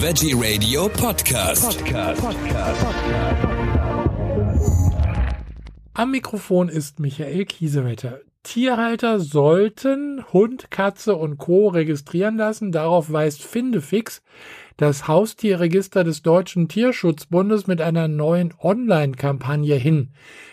Veggie Radio Podcast. Podcast. Am Mikrofon ist Michael Kiesewetter. Tierhalter sollten Hund, Katze und Co. registrieren lassen. Darauf weist Findefix, das Haustierregister des Deutschen Tierschutzbundes, mit einer neuen Online-Kampagne hin.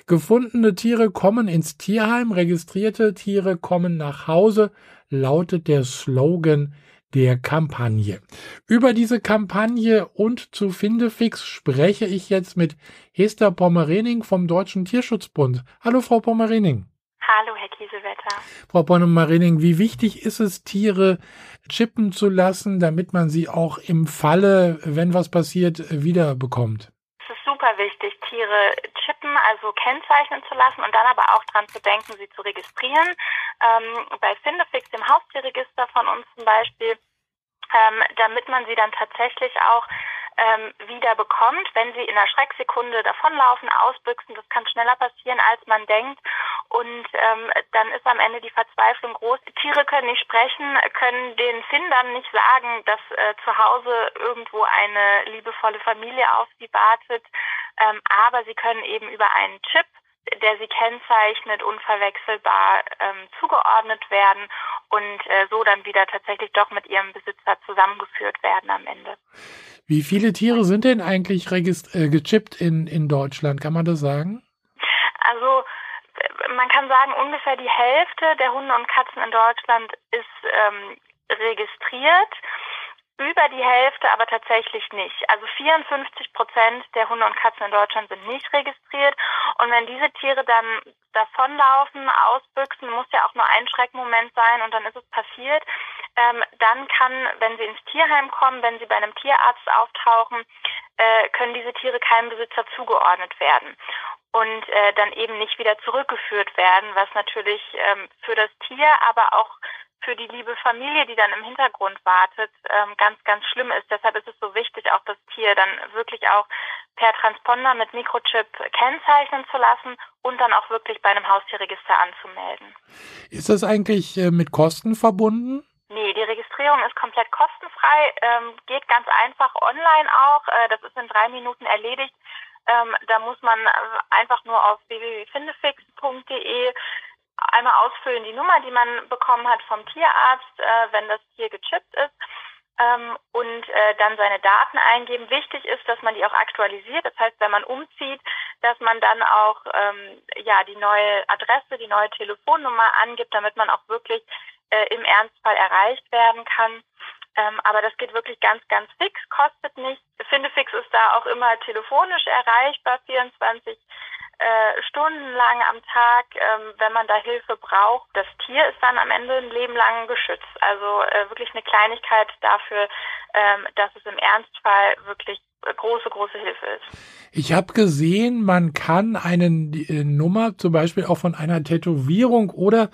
Gefundene Tiere kommen ins Tierheim, registrierte Tiere kommen nach Hause, lautet der Slogan der Kampagne. Über diese Kampagne und zu Findefix spreche ich jetzt mit Hester Pommerening vom Deutschen Tierschutzbund. Hallo, Frau Pommerening. Hallo, Herr Kiesewetter. Frau Pommerening, wie wichtig ist es, Tiere chippen zu lassen, damit man sie auch im Falle, wenn was passiert, wiederbekommt? Es ist super wichtig, Tiere chippen, also kennzeichnen zu lassen und dann aber auch dran zu denken, sie zu registrieren. Ähm, bei Findefix, dem Haustierregister von uns zum Beispiel, ähm, damit man sie dann tatsächlich auch ähm, wieder bekommt, wenn sie in einer Schrecksekunde davonlaufen, ausbüchsen. Das kann schneller passieren, als man denkt. Und ähm, dann ist am Ende die Verzweiflung groß. Tiere können nicht sprechen, können den Findern nicht sagen, dass äh, zu Hause irgendwo eine liebevolle Familie auf sie wartet. Ähm, aber sie können eben über einen Chip der sie kennzeichnet, unverwechselbar ähm, zugeordnet werden und äh, so dann wieder tatsächlich doch mit ihrem Besitzer zusammengeführt werden am Ende. Wie viele Tiere sind denn eigentlich äh, gechippt in, in Deutschland? Kann man das sagen? Also man kann sagen, ungefähr die Hälfte der Hunde und Katzen in Deutschland ist ähm, registriert über die Hälfte aber tatsächlich nicht. Also 54 Prozent der Hunde und Katzen in Deutschland sind nicht registriert. Und wenn diese Tiere dann davonlaufen, ausbüchsen, muss ja auch nur ein Schreckmoment sein und dann ist es passiert. Ähm, dann kann, wenn sie ins Tierheim kommen, wenn sie bei einem Tierarzt auftauchen, äh, können diese Tiere keinem Besitzer zugeordnet werden und äh, dann eben nicht wieder zurückgeführt werden, was natürlich ähm, für das Tier, aber auch für die liebe Familie, die dann im Hintergrund wartet, ähm, ganz, ganz schlimm ist. Deshalb ist es so wichtig, auch das Tier dann wirklich auch per Transponder mit Mikrochip kennzeichnen zu lassen und dann auch wirklich bei einem Haustierregister anzumelden. Ist das eigentlich äh, mit Kosten verbunden? Nee, die Registrierung ist komplett kostenfrei, ähm, geht ganz einfach online auch. Äh, das ist in drei Minuten erledigt. Ähm, da muss man äh, einfach nur auf www.findefix.de einmal ausfüllen die Nummer, die man bekommen hat vom Tierarzt, äh, wenn das Tier gechippt ist. Ähm, und äh, dann seine Daten eingeben. Wichtig ist, dass man die auch aktualisiert. Das heißt, wenn man umzieht, dass man dann auch ähm, ja die neue Adresse, die neue Telefonnummer angibt, damit man auch wirklich äh, im Ernstfall erreicht werden kann. Ähm, aber das geht wirklich ganz, ganz fix, kostet nichts. Findefix ist da auch immer telefonisch erreichbar, 24 äh, stundenlang am Tag, ähm, wenn man da Hilfe braucht. Das Tier ist dann am Ende ein Leben lang geschützt. Also äh, wirklich eine Kleinigkeit dafür, ähm, dass es im Ernstfall wirklich große, große Hilfe ist. Ich habe gesehen, man kann eine äh, Nummer zum Beispiel auch von einer Tätowierung oder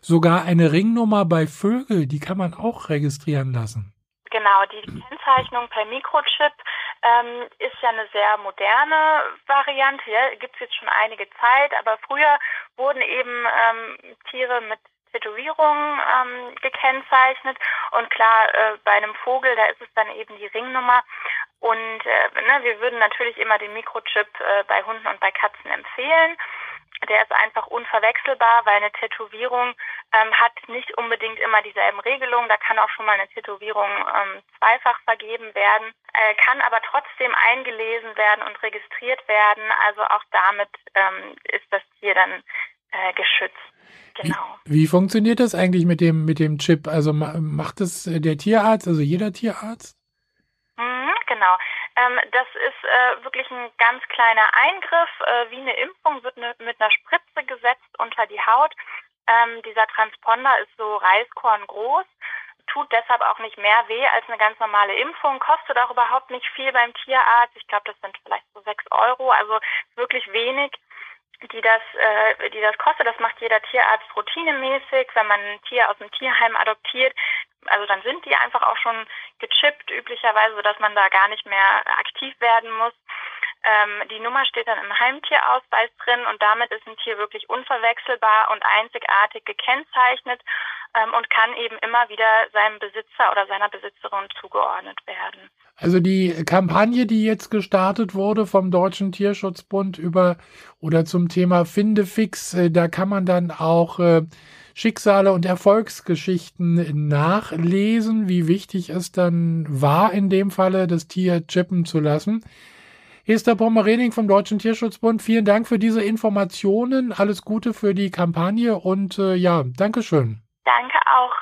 sogar eine Ringnummer bei Vögel, die kann man auch registrieren lassen. Genau, die Kennzeichnung per Mikrochip ähm, ist ja eine sehr moderne Variante. Ja, Gibt es jetzt schon einige Zeit, aber früher wurden eben ähm, Tiere mit Tätowierungen ähm, gekennzeichnet und klar, äh, bei einem Vogel, da ist es dann eben die Ringnummer und äh, ne, wir würden natürlich immer den Mikrochip äh, bei Hunden und bei Katzen empfehlen der ist einfach unverwechselbar, weil eine Tätowierung ähm, hat nicht unbedingt immer dieselben Regelungen. Da kann auch schon mal eine Tätowierung ähm, zweifach vergeben werden, äh, kann aber trotzdem eingelesen werden und registriert werden. Also auch damit ähm, ist das Tier dann äh, geschützt. Genau. Wie, wie, funktioniert das eigentlich mit dem mit dem Chip? Also macht es der Tierarzt, also jeder Tierarzt? Mhm, genau. Ähm, das ist äh, wirklich ein ganz kleiner Eingriff, äh, wie eine Impfung, wird ne, mit einer Spritze gesetzt unter die Haut. Ähm, dieser Transponder ist so Reiskorn groß, tut deshalb auch nicht mehr weh als eine ganz normale Impfung, kostet auch überhaupt nicht viel beim Tierarzt. Ich glaube, das sind vielleicht so sechs Euro, also wirklich wenig die das, äh, die das kostet. Das macht jeder Tierarzt routinemäßig, wenn man ein Tier aus dem Tierheim adoptiert. Also dann sind die einfach auch schon gechippt üblicherweise, sodass man da gar nicht mehr aktiv werden muss. Ähm, die Nummer steht dann im Heimtierausweis drin und damit ist ein Tier wirklich unverwechselbar und einzigartig gekennzeichnet ähm, und kann eben immer wieder seinem Besitzer oder seiner Besitzerin zugeordnet werden. Also die Kampagne, die jetzt gestartet wurde vom Deutschen Tierschutzbund über oder zum Thema Findefix, äh, da kann man dann auch äh, Schicksale und Erfolgsgeschichten nachlesen, wie wichtig es dann war, in dem Falle das Tier chippen zu lassen. Esther Pommerening vom Deutschen Tierschutzbund, vielen Dank für diese Informationen. Alles Gute für die Kampagne und äh, ja, Dankeschön. Danke auch.